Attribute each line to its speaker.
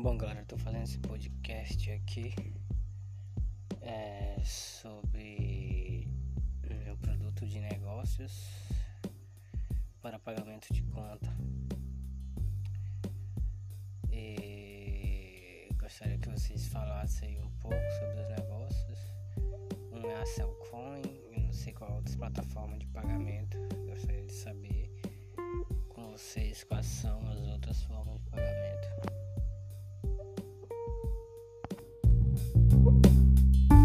Speaker 1: Bom, galera, eu tô fazendo esse podcast aqui é, sobre meu produto de negócios para pagamento de conta. E gostaria que vocês falassem um pouco sobre os negócios. Um é a Cellcoin, eu não sei qual outras plataformas de pagamento. Gostaria de saber com vocês quais são as outras formas Música